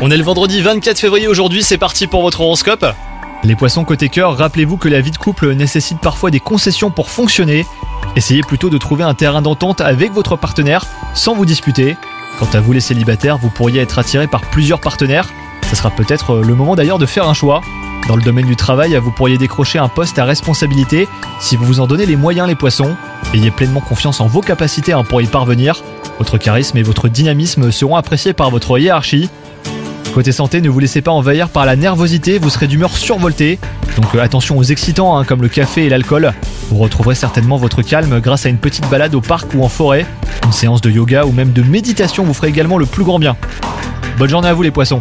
On est le vendredi 24 février aujourd'hui, c'est parti pour votre horoscope. Les poissons côté cœur, rappelez-vous que la vie de couple nécessite parfois des concessions pour fonctionner. Essayez plutôt de trouver un terrain d'entente avec votre partenaire sans vous disputer. Quant à vous les célibataires, vous pourriez être attiré par plusieurs partenaires. Ce sera peut-être le moment d'ailleurs de faire un choix. Dans le domaine du travail, vous pourriez décrocher un poste à responsabilité si vous vous en donnez les moyens les poissons. Ayez pleinement confiance en vos capacités hein, pour y parvenir. Votre charisme et votre dynamisme seront appréciés par votre hiérarchie. Côté santé, ne vous laissez pas envahir par la nervosité, vous serez d'humeur survoltée. Donc euh, attention aux excitants hein, comme le café et l'alcool. Vous retrouverez certainement votre calme grâce à une petite balade au parc ou en forêt. Une séance de yoga ou même de méditation vous ferait également le plus grand bien. Bonne journée à vous les poissons